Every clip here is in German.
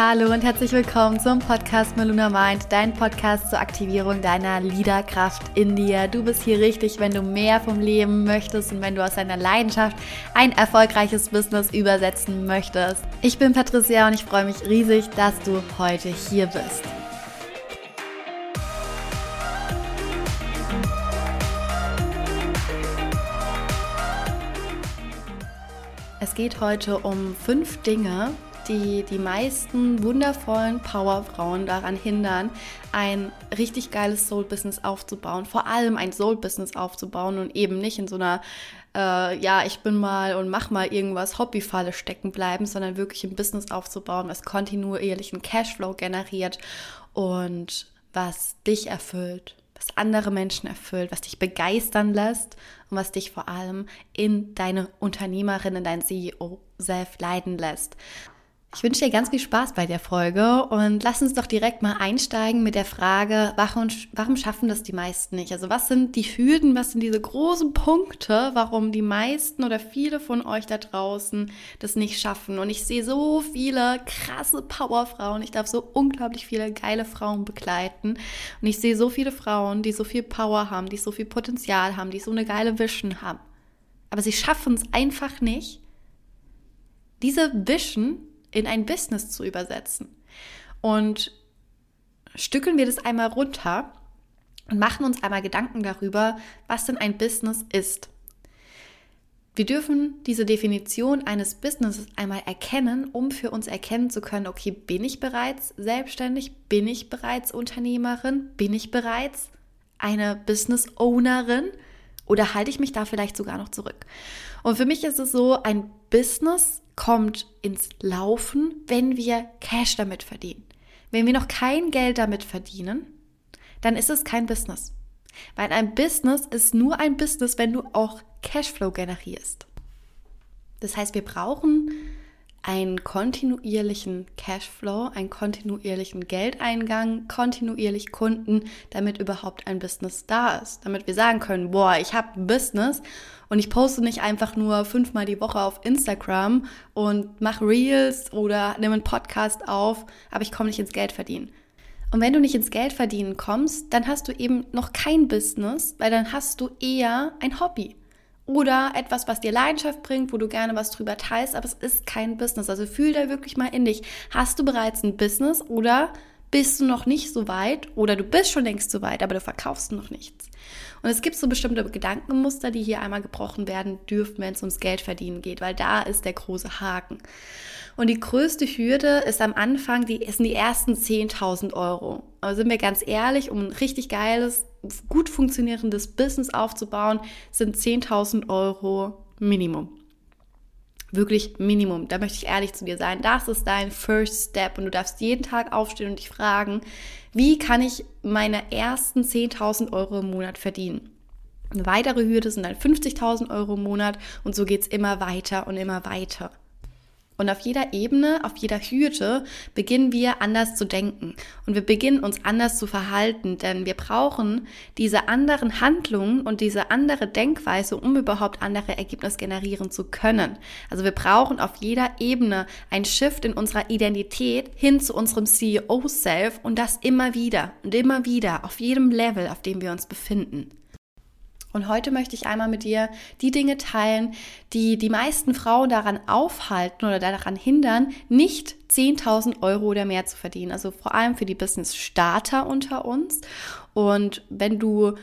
Hallo und herzlich willkommen zum Podcast Meluna Mind, dein Podcast zur Aktivierung deiner Liederkraft in dir. Du bist hier richtig, wenn du mehr vom Leben möchtest und wenn du aus deiner Leidenschaft ein erfolgreiches Business übersetzen möchtest. Ich bin Patricia und ich freue mich riesig, dass du heute hier bist. Es geht heute um fünf Dinge, die die meisten wundervollen Powerfrauen daran hindern, ein richtig geiles Soul-Business aufzubauen. Vor allem ein Soul-Business aufzubauen und eben nicht in so einer, äh, ja, ich bin mal und mach mal irgendwas Hobbyfalle stecken bleiben, sondern wirklich ein Business aufzubauen, was kontinuierlichen Cashflow generiert und was dich erfüllt was andere Menschen erfüllt, was dich begeistern lässt und was dich vor allem in deine Unternehmerin, in dein CEO selbst leiden lässt. Ich wünsche dir ganz viel Spaß bei der Folge und lass uns doch direkt mal einsteigen mit der Frage, warum, schaffen das die meisten nicht? Also was sind die Hürden, was sind diese großen Punkte, warum die meisten oder viele von euch da draußen das nicht schaffen? Und ich sehe so viele krasse Powerfrauen, ich darf so unglaublich viele geile Frauen begleiten und ich sehe so viele Frauen, die so viel Power haben, die so viel Potenzial haben, die so eine geile Vision haben. Aber sie schaffen es einfach nicht, diese Vision in ein Business zu übersetzen. Und stückeln wir das einmal runter und machen uns einmal Gedanken darüber, was denn ein Business ist. Wir dürfen diese Definition eines Businesses einmal erkennen, um für uns erkennen zu können, okay, bin ich bereits selbstständig? Bin ich bereits Unternehmerin? Bin ich bereits eine Business Ownerin? Oder halte ich mich da vielleicht sogar noch zurück? Und für mich ist es so, ein Business kommt ins Laufen, wenn wir Cash damit verdienen. Wenn wir noch kein Geld damit verdienen, dann ist es kein Business. Weil ein Business ist nur ein Business, wenn du auch Cashflow generierst. Das heißt, wir brauchen einen kontinuierlichen Cashflow, einen kontinuierlichen Geldeingang, kontinuierlich Kunden, damit überhaupt ein Business da ist. Damit wir sagen können, boah, ich habe ein Business und ich poste nicht einfach nur fünfmal die Woche auf Instagram und mache Reels oder nehme einen Podcast auf, aber ich komme nicht ins Geld verdienen. Und wenn du nicht ins Geld verdienen kommst, dann hast du eben noch kein Business, weil dann hast du eher ein Hobby oder etwas, was dir Leidenschaft bringt, wo du gerne was drüber teilst, aber es ist kein Business. Also fühl da wirklich mal in dich. Hast du bereits ein Business oder bist du noch nicht so weit oder du bist schon längst so weit, aber du verkaufst noch nichts? Und es gibt so bestimmte Gedankenmuster, die hier einmal gebrochen werden dürfen, wenn es ums Geldverdienen geht, weil da ist der große Haken. Und die größte Hürde ist am Anfang, die sind die ersten 10.000 Euro. Aber sind wir ganz ehrlich, um ein richtig geiles, gut funktionierendes Business aufzubauen, sind 10.000 Euro Minimum. Wirklich Minimum. Da möchte ich ehrlich zu dir sein. Das ist dein First Step und du darfst jeden Tag aufstehen und dich fragen, wie kann ich meine ersten 10.000 Euro im Monat verdienen? Eine weitere Hürde sind dann 50.000 Euro im Monat und so geht es immer weiter und immer weiter. Und auf jeder Ebene, auf jeder Hürde beginnen wir anders zu denken und wir beginnen uns anders zu verhalten, denn wir brauchen diese anderen Handlungen und diese andere Denkweise, um überhaupt andere Ergebnisse generieren zu können. Also wir brauchen auf jeder Ebene ein Shift in unserer Identität hin zu unserem CEO-Self und das immer wieder und immer wieder auf jedem Level, auf dem wir uns befinden. Und heute möchte ich einmal mit dir die Dinge teilen, die die meisten Frauen daran aufhalten oder daran hindern, nicht 10.000 Euro oder mehr zu verdienen. Also vor allem für die Business-Starter unter uns. Und wenn du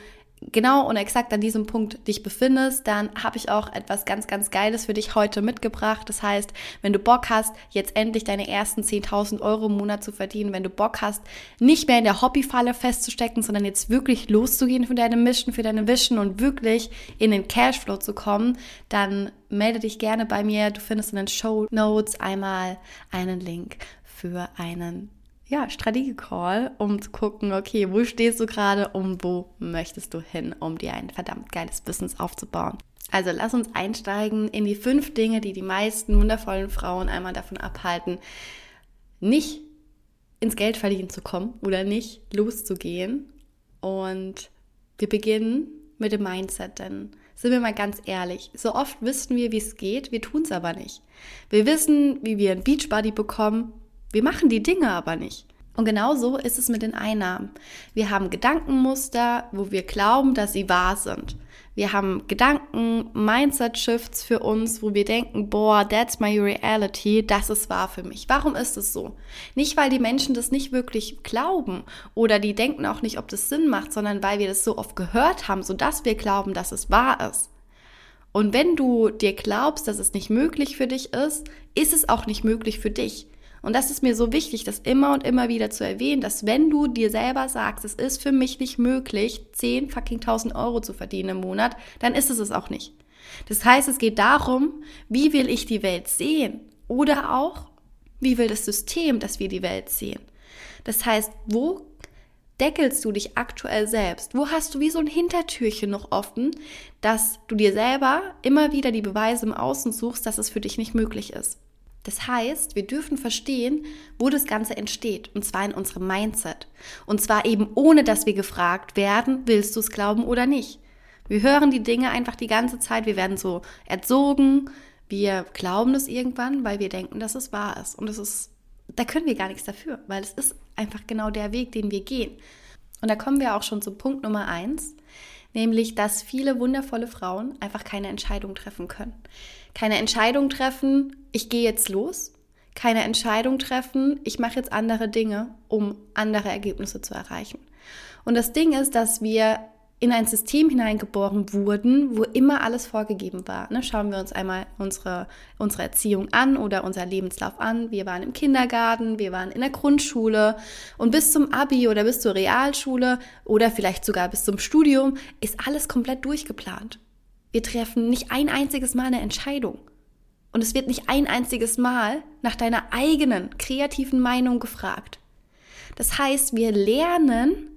genau und exakt an diesem Punkt dich befindest, dann habe ich auch etwas ganz, ganz Geiles für dich heute mitgebracht. Das heißt, wenn du Bock hast, jetzt endlich deine ersten 10.000 Euro im Monat zu verdienen, wenn du Bock hast, nicht mehr in der Hobbyfalle festzustecken, sondern jetzt wirklich loszugehen für deine Mission, für deine Vision und wirklich in den Cashflow zu kommen, dann melde dich gerne bei mir. Du findest in den Show Notes einmal einen Link für einen ja, Strategie-Call, um zu gucken, okay, wo stehst du gerade und wo möchtest du hin, um dir ein verdammt geiles Business aufzubauen. Also lass uns einsteigen in die fünf Dinge, die die meisten wundervollen Frauen einmal davon abhalten, nicht ins Geld verdienen zu kommen oder nicht loszugehen. Und wir beginnen mit dem Mindset, denn sind wir mal ganz ehrlich, so oft wissen wir, wie es geht, wir tun es aber nicht. Wir wissen, wie wir ein Beachbody bekommen, Wir machen die Dinge aber nicht. Und genau so ist es mit den Einnahmen. Wir haben Gedankenmuster, wo wir glauben, dass sie wahr sind. Wir haben Gedanken, Mindset-Shifts für uns, wo wir denken, boah, that's my reality, das ist wahr für mich. Warum ist es so? Nicht, weil die Menschen das nicht wirklich glauben oder die denken auch nicht, ob das Sinn macht, sondern weil wir das so oft gehört haben, sodass wir glauben, dass es wahr ist. Und wenn du dir glaubst, dass es nicht möglich für dich ist, ist es auch nicht möglich für dich. Und das ist mir so wichtig, das immer und immer wieder zu erwähnen, dass wenn du dir selber sagst, es ist für mich nicht möglich, 10 fucking 1000 Euro zu verdienen im Monat, dann ist es es auch nicht. Das heißt, es geht darum, wie will ich die Welt sehen? Oder auch, wie will das System, dass wir die Welt sehen? Das heißt, wo deckelst du dich aktuell selbst? Wo hast du wie so ein Hintertürchen noch offen, dass du dir selber immer wieder die Beweise im Außen suchst, dass es für dich nicht möglich ist? Das heißt, wir dürfen verstehen, wo das Ganze entsteht, und zwar in unserem Mindset. Und zwar eben ohne, dass wir gefragt werden, willst du es glauben oder nicht. Wir hören die Dinge einfach die ganze Zeit, wir werden so erzogen, wir glauben es irgendwann, weil wir denken, dass es wahr ist. Und es ist, da können wir gar nichts dafür, weil es ist einfach genau der Weg, den wir gehen. Und da kommen wir auch schon zu Punkt Nummer eins, nämlich, dass viele wundervolle Frauen einfach keine Entscheidung treffen können. Keine Entscheidung treffen, ich gehe jetzt los. Keine Entscheidung treffen, ich mache jetzt andere Dinge, um andere Ergebnisse zu erreichen. Und das Ding ist, dass wir in ein System hineingeboren wurden, wo immer alles vorgegeben war. Ne, schauen wir uns einmal unsere, unsere Erziehung an oder unser Lebenslauf an. Wir waren im Kindergarten, wir waren in der Grundschule und bis zum Abi oder bis zur Realschule oder vielleicht sogar bis zum Studium ist alles komplett durchgeplant. Wir treffen nicht ein einziges Mal eine Entscheidung. Und es wird nicht ein einziges Mal nach deiner eigenen kreativen Meinung gefragt. Das heißt, wir lernen,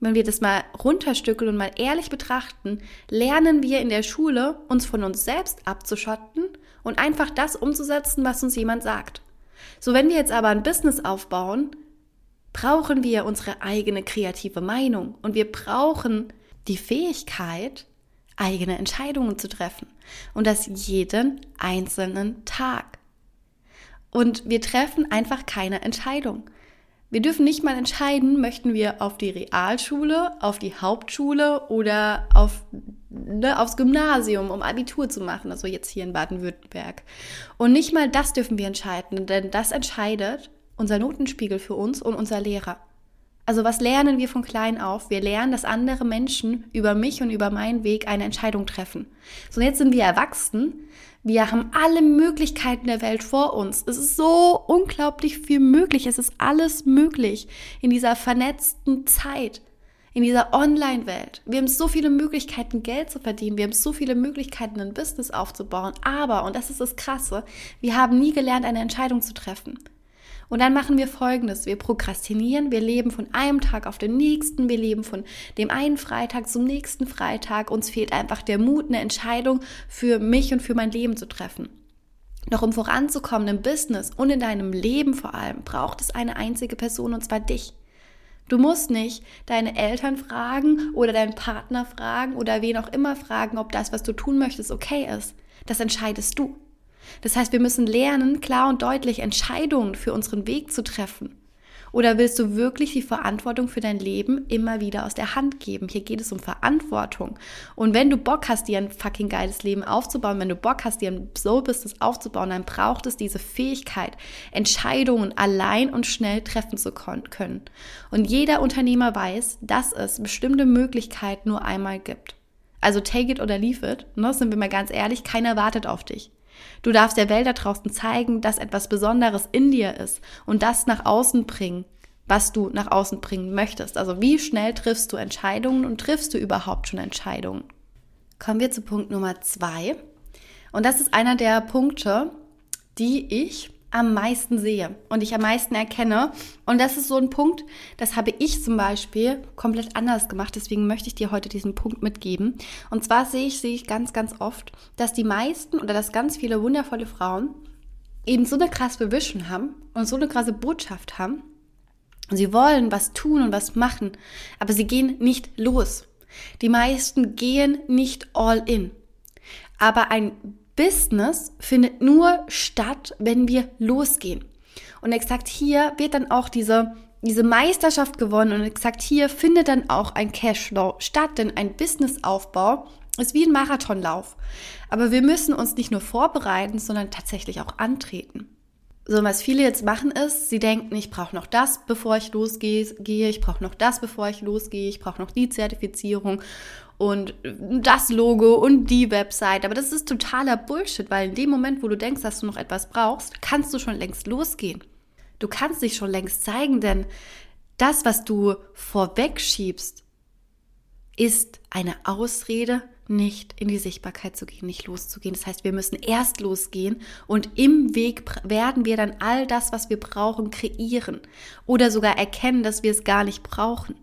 wenn wir das mal runterstückeln und mal ehrlich betrachten, lernen wir in der Schule, uns von uns selbst abzuschotten und einfach das umzusetzen, was uns jemand sagt. So, wenn wir jetzt aber ein Business aufbauen, brauchen wir unsere eigene kreative Meinung und wir brauchen die Fähigkeit, eigene Entscheidungen zu treffen. Und das jeden einzelnen Tag. Und wir treffen einfach keine Entscheidung. Wir dürfen nicht mal entscheiden, möchten wir auf die Realschule, auf die Hauptschule oder auf, ne, aufs Gymnasium, um Abitur zu machen, also jetzt hier in Baden-Württemberg. Und nicht mal das dürfen wir entscheiden, denn das entscheidet unser Notenspiegel für uns und unser Lehrer. Also was lernen wir von klein auf? Wir lernen, dass andere Menschen über mich und über meinen Weg eine Entscheidung treffen. So, jetzt sind wir erwachsen. Wir haben alle Möglichkeiten der Welt vor uns. Es ist so unglaublich viel möglich. Es ist alles möglich in dieser vernetzten Zeit, in dieser Online-Welt. Wir haben so viele Möglichkeiten, Geld zu verdienen. Wir haben so viele Möglichkeiten, ein Business aufzubauen. Aber, und das ist das Krasse, wir haben nie gelernt, eine Entscheidung zu treffen. Und dann machen wir Folgendes. Wir prokrastinieren, wir leben von einem Tag auf den nächsten, wir leben von dem einen Freitag zum nächsten Freitag. Uns fehlt einfach der Mut, eine Entscheidung für mich und für mein Leben zu treffen. Doch um voranzukommen im Business und in deinem Leben vor allem, braucht es eine einzige Person und zwar dich. Du musst nicht deine Eltern fragen oder deinen Partner fragen oder wen auch immer fragen, ob das, was du tun möchtest, okay ist. Das entscheidest du. Das heißt, wir müssen lernen, klar und deutlich Entscheidungen für unseren Weg zu treffen. Oder willst du wirklich die Verantwortung für dein Leben immer wieder aus der Hand geben? Hier geht es um Verantwortung. Und wenn du Bock hast, dir ein fucking geiles Leben aufzubauen, wenn du Bock hast, dir ein Soul-Business aufzubauen, dann braucht es diese Fähigkeit, Entscheidungen allein und schnell treffen zu können. Und jeder Unternehmer weiß, dass es bestimmte Möglichkeiten nur einmal gibt. Also take it oder leave it. Ne? Sind wir mal ganz ehrlich, keiner wartet auf dich. Du darfst der Welt da draußen zeigen, dass etwas Besonderes in dir ist und das nach außen bringen, was du nach außen bringen möchtest. Also wie schnell triffst du Entscheidungen und triffst du überhaupt schon Entscheidungen? Kommen wir zu Punkt Nummer zwei. Und das ist einer der Punkte, die ich am meisten sehe und ich am meisten erkenne. Und das ist so ein Punkt, das habe ich zum Beispiel komplett anders gemacht. Deswegen möchte ich dir heute diesen Punkt mitgeben. Und zwar sehe ich, sehe ich ganz, ganz oft, dass die meisten oder dass ganz viele wundervolle Frauen eben so eine krasse Vision haben und so eine krasse Botschaft haben. Sie wollen was tun und was machen, aber sie gehen nicht los. Die meisten gehen nicht all in. Aber ein Business findet nur statt, wenn wir losgehen. Und exakt hier wird dann auch diese, diese Meisterschaft gewonnen und exakt hier findet dann auch ein Cashflow statt, denn ein Businessaufbau ist wie ein Marathonlauf. Aber wir müssen uns nicht nur vorbereiten, sondern tatsächlich auch antreten. So, was viele jetzt machen ist, sie denken, ich brauche noch das, bevor ich losgehe, ich brauche noch das, bevor ich losgehe, ich brauche noch die Zertifizierung und das Logo und die Website. Aber das ist totaler Bullshit, weil in dem Moment, wo du denkst, dass du noch etwas brauchst, kannst du schon längst losgehen. Du kannst dich schon längst zeigen, denn das, was du vorweg schiebst, ist eine Ausrede, nicht in die Sichtbarkeit zu gehen, nicht loszugehen. Das heißt, wir müssen erst losgehen und im Weg werden wir dann all das, was wir brauchen, kreieren oder sogar erkennen, dass wir es gar nicht brauchen.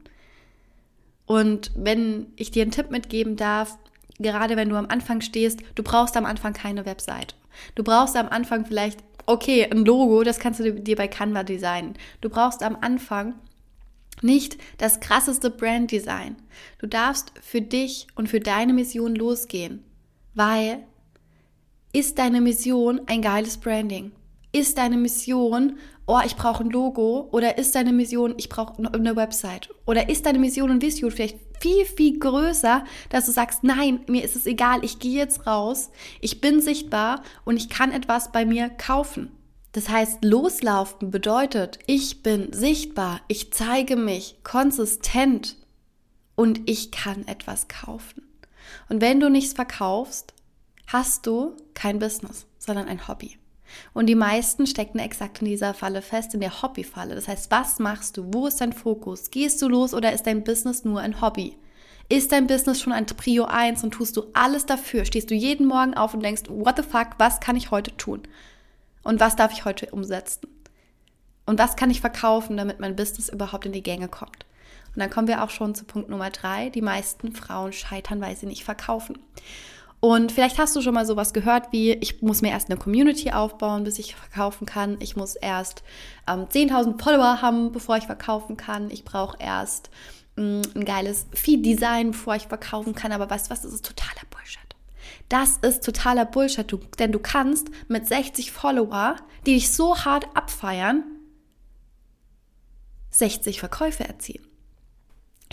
Und wenn ich dir einen Tipp mitgeben darf, gerade wenn du am Anfang stehst, du brauchst am Anfang keine Website. Du brauchst am Anfang vielleicht, okay, ein Logo, das kannst du dir bei Canva designen. Du brauchst am Anfang nicht das krasseste Branddesign. Du darfst für dich und für deine Mission losgehen, weil ist deine Mission ein geiles Branding? Ist deine Mission, oh, ich brauche ein Logo? Oder ist deine Mission, ich brauche eine Website? Oder ist deine Mission und Vision vielleicht viel, viel größer, dass du sagst, nein, mir ist es egal, ich gehe jetzt raus, ich bin sichtbar und ich kann etwas bei mir kaufen. Das heißt, loslaufen bedeutet, ich bin sichtbar, ich zeige mich konsistent und ich kann etwas kaufen. Und wenn du nichts verkaufst, hast du kein Business, sondern ein Hobby. Und die meisten stecken exakt in dieser Falle fest, in der Hobbyfalle. Das heißt, was machst du? Wo ist dein Fokus? Gehst du los oder ist dein Business nur ein Hobby? Ist dein Business schon ein Prio 1 und tust du alles dafür? Stehst du jeden Morgen auf und denkst, what the fuck, was kann ich heute tun? Und was darf ich heute umsetzen? Und was kann ich verkaufen, damit mein Business überhaupt in die Gänge kommt? Und dann kommen wir auch schon zu Punkt Nummer drei. Die meisten Frauen scheitern, weil sie nicht verkaufen. Und vielleicht hast du schon mal sowas gehört wie, ich muss mir erst eine Community aufbauen, bis ich verkaufen kann. Ich muss erst ähm, 10.000 Follower haben, bevor ich verkaufen kann. Ich brauche erst mh, mm, ein geiles Feed-Design, bevor ich verkaufen kann. Aber weißt du was, das ist totaler Bullshit. Das ist totaler Bullshit, du, denn du kannst mit 60 Follower, die dich so hart abfeiern, 60 Verkäufe erzielen.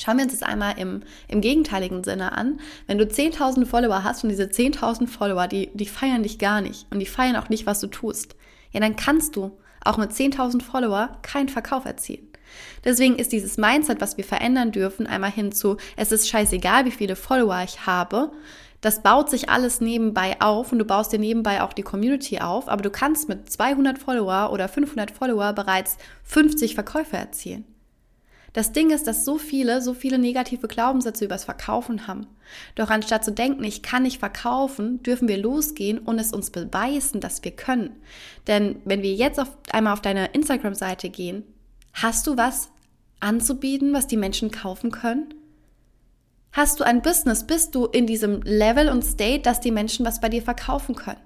Schauen wir uns das einmal im, im gegenteiligen Sinne an. Wenn du 10.000 Follower hast und diese 10.000 Follower, die, die feiern dich gar nicht und die feiern auch nicht, was du tust, ja, dann kannst du auch mit 10.000 Follower keinen Verkauf erzielen. Deswegen ist dieses Mindset, was wir verändern dürfen, einmal hinzu, es ist scheißegal, wie viele Follower ich habe, das baut sich alles nebenbei auf und du baust dir nebenbei auch die Community auf, aber du kannst mit 200 Follower oder 500 Follower bereits 50 Verkäufe erzielen. Das Ding ist, dass so viele, so viele negative Glaubenssätze übers Verkaufen haben. Doch anstatt zu denken, ich kann nicht verkaufen, dürfen wir losgehen und es uns beweisen, dass wir können. Denn wenn wir jetzt auf, einmal auf deine Instagram-Seite gehen, hast du was anzubieten, was die Menschen kaufen können? Hast du ein Business? Bist du in diesem Level und State, dass die Menschen was bei dir verkaufen können?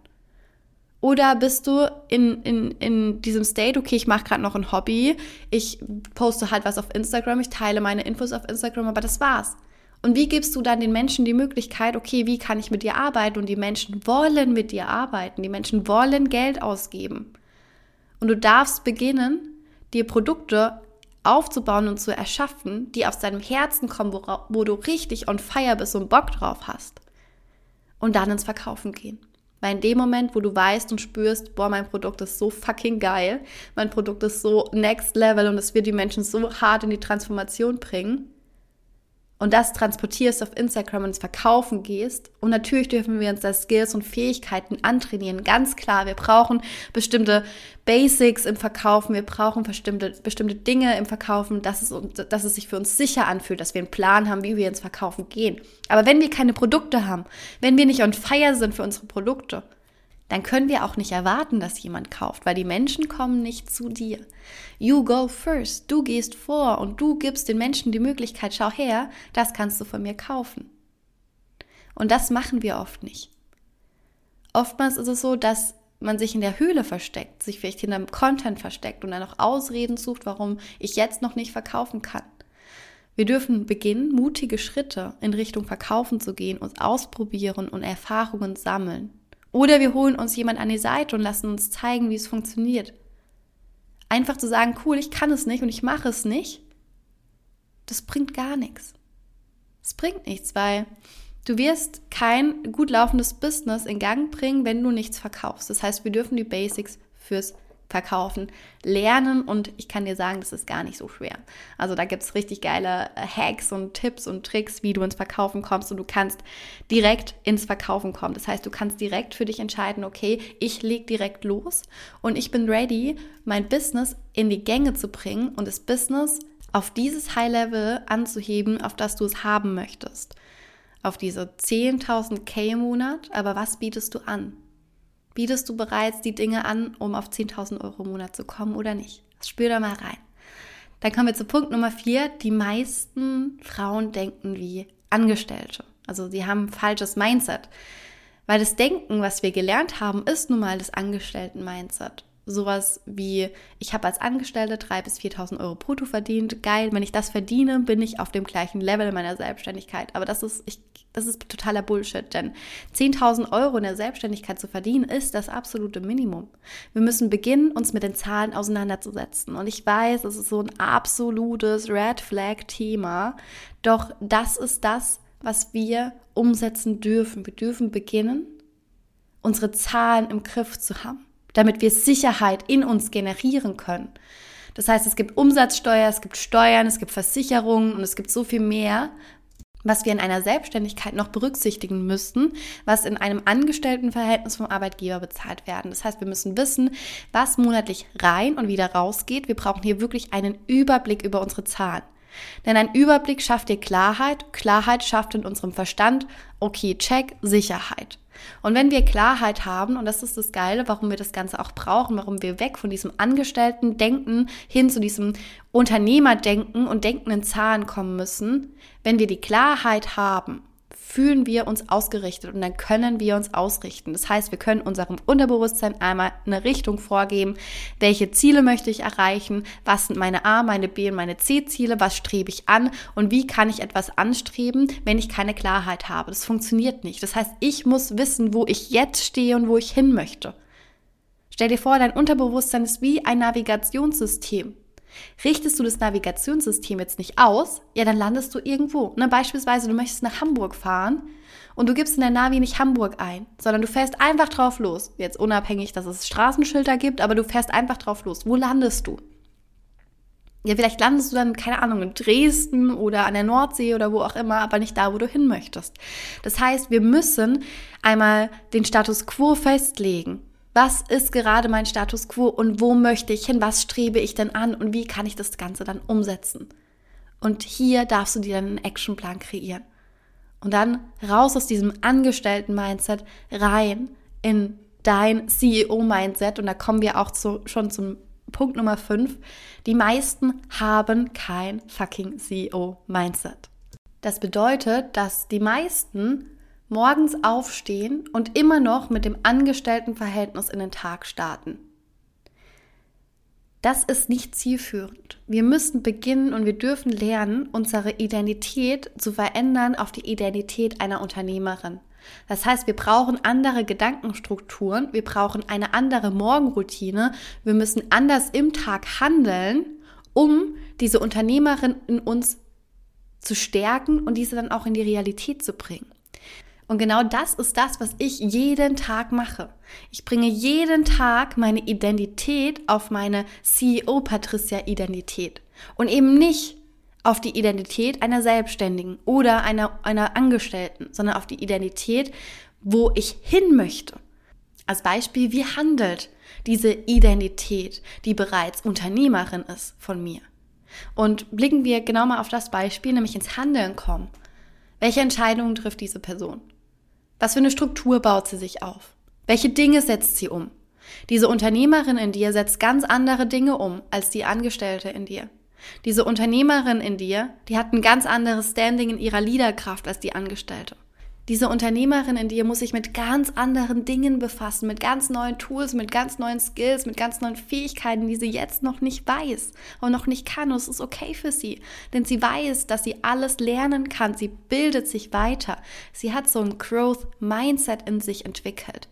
Oder bist du in, in, in diesem State, okay, ich mache gerade noch ein Hobby, ich poste halt was auf Instagram, ich teile meine Infos auf Instagram, aber das war's. Und wie gibst du dann den Menschen die Möglichkeit, okay, wie kann ich mit dir arbeiten? Und die Menschen wollen mit dir arbeiten, die Menschen wollen Geld ausgeben. Und du darfst beginnen, dir Produkte aufzubauen und zu erschaffen, die aus deinem Herzen kommen, wo, wo du richtig on fire bist und Bock drauf hast. Und dann ins Verkaufen gehen. Weil in dem Moment, wo du weißt und spürst, boah, mein Produkt ist so fucking geil, mein Produkt ist so next level und es wird die Menschen so hart in die Transformation bringen, und das transportierst auf Instagram und ins Verkaufen gehst. Und natürlich dürfen wir uns da Skills und Fähigkeiten antrainieren. Ganz klar, wir brauchen bestimmte Basics im Verkaufen, wir brauchen bestimmte, bestimmte Dinge im Verkaufen, dass es, dass es sich für uns sicher anfühlt, dass wir einen Plan haben, wie wir ins Verkaufen gehen. Aber wenn wir keine Produkte haben, wenn wir nicht on fire sind für unsere Produkte, dann können wir auch nicht erwarten, dass jemand kauft, weil die Menschen kommen nicht zu dir. You go first, du gehst vor und du gibst den Menschen die Möglichkeit, schau her, das kannst du von mir kaufen. Und das machen wir oft nicht. Oftmals ist es so, dass man sich in der Höhle versteckt, sich vielleicht hinter dem Content versteckt und dann noch Ausreden sucht, warum ich jetzt noch nicht verkaufen kann. Wir dürfen beginnen, mutige Schritte in Richtung Verkaufen zu gehen, uns ausprobieren und Erfahrungen sammeln. Oder wir holen uns jemand an die Seite und lassen uns zeigen, wie es funktioniert. Einfach zu sagen, cool, ich kann es nicht und ich mache es nicht, das bringt gar nichts. Es bringt nichts, weil du wirst kein gut laufendes Business in Gang bringen, wenn du nichts verkaufst. Das heißt, wir dürfen die Basics fürs Verkaufen lernen und ich kann dir sagen, das ist gar nicht so schwer. Also da gibt es richtig geile äh, Hacks und Tipps und Tricks, wie du ins Verkaufen kommst und du kannst direkt ins Verkaufen kommen. Das heißt, du kannst direkt für dich entscheiden, okay, ich leg direkt los und ich bin ready, mein Business in die Gänge zu bringen und das Business auf dieses High-Level anzuheben, auf das du es haben möchtest. Auf diese 10.000 K im Monat, aber was bietest du an? Bietest du bereits die Dinge an, um auf 10.000 Euro im Monat zu kommen oder nicht? Spür da mal rein. Dann kommen wir zu Punkt Nummer vier. Die meisten Frauen denken wie Angestellte. Also sie haben ein falsches Mindset. Weil das Denken, was wir gelernt haben, ist nun mal das Angestellten-Mindset sowas wie, ich habe als Angestellte 3.000 bis 4.000 Euro brutto verdient, geil, wenn ich das verdiene, bin ich auf dem gleichen Level meiner Selbstständigkeit. Aber das ist, ich, das ist totaler Bullshit, denn 10.000 Euro in der Selbstständigkeit zu verdienen, ist das absolute Minimum. Wir müssen beginnen, uns mit den Zahlen auseinanderzusetzen. Und ich weiß, es ist so ein absolutes Red Flag-Thema, doch das ist das, was wir umsetzen dürfen. Wir dürfen beginnen, unsere Zahlen im Griff zu haben damit wir Sicherheit in uns generieren können. Das heißt, es gibt Umsatzsteuer, es gibt Steuern, es gibt Versicherungen und es gibt so viel mehr, was wir in einer Selbstständigkeit noch berücksichtigen müssten, was in einem Angestelltenverhältnis vom Arbeitgeber bezahlt werden. Das heißt, wir müssen wissen, was monatlich rein und wieder rausgeht. Wir brauchen hier wirklich einen Überblick über unsere Zahlen. Denn ein Überblick schafft dir Klarheit, Klarheit schafft in unserem Verstand, okay, check, Sicherheit. Und wenn wir Klarheit haben, und das ist das Geile, warum wir das Ganze auch brauchen, warum wir weg von diesem Angestellten-Denken hin zu diesem Unternehmerdenken und Denken in Zahlen kommen müssen, wenn wir die Klarheit haben, fühlen wir uns ausgerichtet und dann können wir uns ausrichten. Das heißt, wir können unserem Unterbewusstsein einmal eine Richtung vorgeben, welche Ziele möchte ich erreichen, was sind meine A, meine B und meine C-Ziele, was strebe ich an und wie kann ich etwas anstreben, wenn ich keine Klarheit habe. Das funktioniert nicht. Das heißt, ich muss wissen, wo ich jetzt stehe und wo ich hin möchte. Stell dir vor, dein Unterbewusstsein ist wie ein Navigationssystem. Richtest du das Navigationssystem jetzt nicht aus, ja, dann landest du irgendwo. Ne? Beispielsweise, du möchtest nach Hamburg fahren und du gibst in der Navi nicht Hamburg ein, sondern du fährst einfach drauf los. Jetzt unabhängig, dass es Straßenschilder gibt, aber du fährst einfach drauf los. Wo landest du? Ja, vielleicht landest du dann, keine Ahnung, in Dresden oder an der Nordsee oder wo auch immer, aber nicht da, wo du hin möchtest. Das heißt, wir müssen einmal den Status quo festlegen. Was ist gerade mein Status quo und wo möchte ich hin? Was strebe ich denn an und wie kann ich das Ganze dann umsetzen? Und hier darfst du dir dann einen Actionplan kreieren. Und dann raus aus diesem Angestellten-Mindset rein in dein CEO-Mindset. Und da kommen wir auch zu, schon zum Punkt Nummer 5. Die meisten haben kein fucking CEO-Mindset. Das bedeutet, dass die meisten morgens aufstehen und immer noch mit dem Angestelltenverhältnis in den Tag starten. Das ist nicht zielführend. Wir müssen beginnen und wir dürfen lernen, unsere Identität zu verändern auf die Identität einer Unternehmerin. Das heißt, wir brauchen andere Gedankenstrukturen, wir brauchen eine andere Morgenroutine, wir müssen anders im Tag handeln, um diese Unternehmerin in uns zu stärken und diese dann auch in die Realität zu bringen. Und genau das ist das, was ich jeden Tag mache. Ich bringe jeden Tag meine Identität auf meine CEO Patricia Identität und eben nicht auf die Identität einer Selbstständigen oder einer, einer Angestellten, sondern auf die Identität, wo ich hin möchte. Als Beispiel, wie handelt diese Identität, die bereits Unternehmerin ist von mir? Und blicken wir genau mal auf das Beispiel, nämlich ins Handeln kommen. Welche Entscheidungen trifft diese Person? Was für eine Struktur baut sie sich auf? Welche Dinge setzt sie um? Diese Unternehmerin in dir setzt ganz andere Dinge um als die Angestellte in dir. Diese Unternehmerin in dir, die hat ein ganz anderes Standing in ihrer Liederkraft als die Angestellte. Diese Unternehmerin in dir muss sich mit ganz anderen Dingen befassen, mit ganz neuen Tools, mit ganz neuen Skills, mit ganz neuen Fähigkeiten, die sie jetzt noch nicht weiß und noch nicht kann. Und es ist okay für sie, denn sie weiß, dass sie alles lernen kann. Sie bildet sich weiter. Sie hat so ein Growth Mindset in sich entwickelt.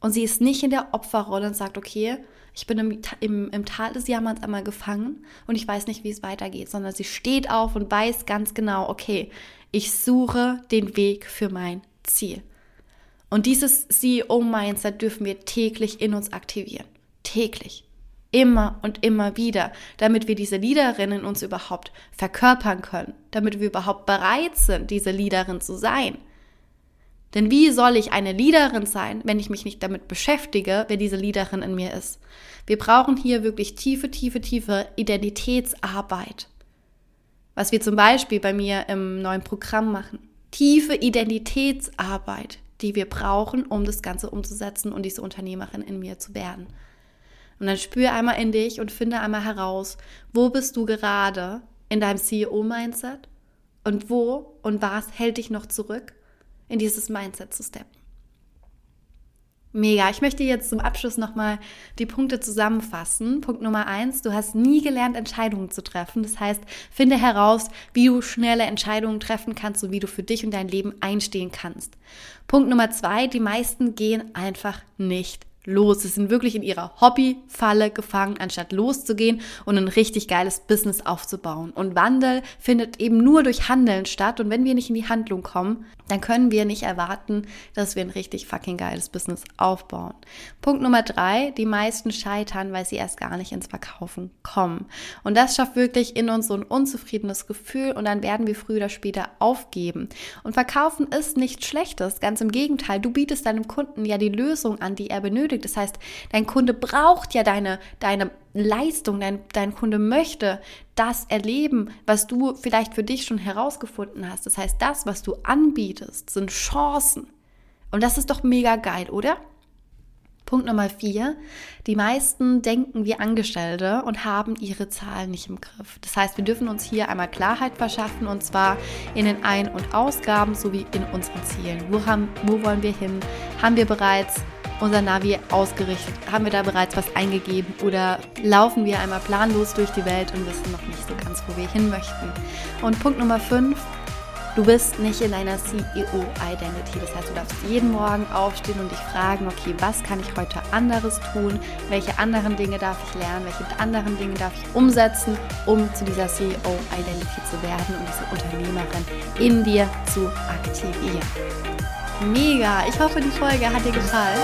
Und sie ist nicht in der Opferrolle und sagt, okay, ich bin im, im, im Tal des Jammerns einmal gefangen und ich weiß nicht, wie es weitergeht, sondern sie steht auf und weiß ganz genau, okay, ich suche den Weg für mein Ziel. Und dieses CEO-Mindset dürfen wir täglich in uns aktivieren. Täglich. Immer und immer wieder, damit wir diese Leaderin in uns überhaupt verkörpern können, damit wir überhaupt bereit sind, diese Leaderin zu sein. Denn wie soll ich eine Leaderin sein, wenn ich mich nicht damit beschäftige, wer diese Leaderin in mir ist? Wir brauchen hier wirklich tiefe, tiefe, tiefe Identitätsarbeit. Was wir zum Beispiel bei mir im neuen Programm machen. Tiefe Identitätsarbeit, die wir brauchen, um das Ganze umzusetzen und diese Unternehmerin in mir zu werden. Und dann spüre einmal in dich und finde einmal heraus, wo bist du gerade in deinem CEO-Mindset und wo und was hält dich noch zurück in dieses Mindset zu steppen. Mega. Ich möchte jetzt zum Abschluss nochmal die Punkte zusammenfassen. Punkt Nummer eins, du hast nie gelernt, Entscheidungen zu treffen. Das heißt, finde heraus, wie du schnelle Entscheidungen treffen kannst und wie du für dich und dein Leben einstehen kannst. Punkt Nummer zwei, die meisten gehen einfach nicht los. Sie sind wirklich in ihrer Hobbyfalle gefangen, anstatt loszugehen und ein richtig geiles Business aufzubauen. Und Wandel findet eben nur durch Handeln statt. Und wenn wir nicht in die Handlung kommen, dann können wir nicht erwarten, dass wir ein richtig fucking geiles Business aufbauen. Punkt Nummer drei, die meisten scheitern, weil sie erst gar nicht ins Verkaufen kommen. Und das schafft wirklich in uns so ein unzufriedenes Gefühl und dann werden wir früher oder später aufgeben. Und Verkaufen ist nichts Schlechtes, ganz im Gegenteil. Du bietest deinem Kunden ja die Lösung an, die er benötigt. Das heißt, dein Kunde braucht ja deine, deine Leistung, dein, dein Kunde möchte das erleben, was du vielleicht für dich schon herausgefunden hast. Das heißt, das, was du anbietest, sind Chancen. Und das ist doch mega geil, oder? Punkt Nummer vier. Die meisten denken wie Angestellte und haben ihre Zahlen nicht im Griff. Das heißt, wir dürfen uns hier einmal Klarheit verschaffen und zwar in den Ein- und Ausgaben sowie in unseren Zielen. Wo, haben, wo wollen wir hin? Haben wir bereits unser Navi ausgerichtet? Haben wir da bereits was eingegeben oder laufen wir einmal planlos durch die Welt und wissen noch nicht so ganz, wo wir hin möchten? Und Punkt Nummer 5. Du bist nicht in einer CEO-Identity. Das heißt, du darfst jeden Morgen aufstehen und dich fragen, okay, was kann ich heute anderes tun? Welche anderen Dinge darf ich lernen? Welche anderen Dinge darf ich umsetzen, um zu dieser CEO-Identity zu werden und diese Unternehmerin in dir zu aktivieren? Mega. Ich hoffe, die Folge hat dir gefallen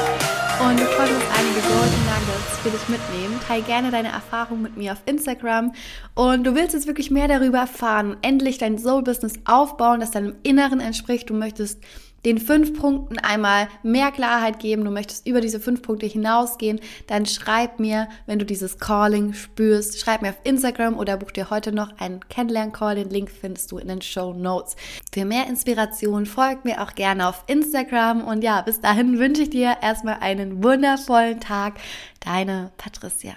und du konntest einige Golden Nuggets für dich mitnehmen. Teil gerne deine Erfahrungen mit mir auf Instagram und du willst jetzt wirklich mehr darüber erfahren, endlich dein Soul-Business aufbauen, das deinem Inneren entspricht. Du möchtest den fünf Punkten einmal mehr Klarheit geben, du möchtest über diese fünf Punkte hinausgehen, dann schreib mir, wenn du dieses Calling spürst, schreib mir auf Instagram oder buch dir heute noch einen Kennenlern-Call. Den Link findest du in den Show Notes. Für mehr Inspiration folgt mir auch gerne auf Instagram und ja, bis dahin wünsche ich dir erstmal einen wundervollen Tag. Deine Patricia.